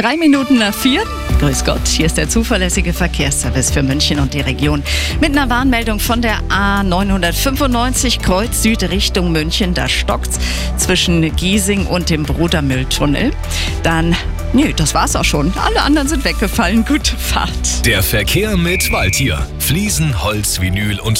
Drei Minuten nach vier. Grüß Gott, hier ist der zuverlässige Verkehrsservice für München und die Region. Mit einer Warnmeldung von der A995 Kreuz Süd Richtung München. Da stockt's zwischen Giesing und dem Brudermülltunnel. Dann, nö, das war's auch schon. Alle anderen sind weggefallen. Gute Fahrt. Der Verkehr mit Waldtier. Fliesen, Holz, Vinyl und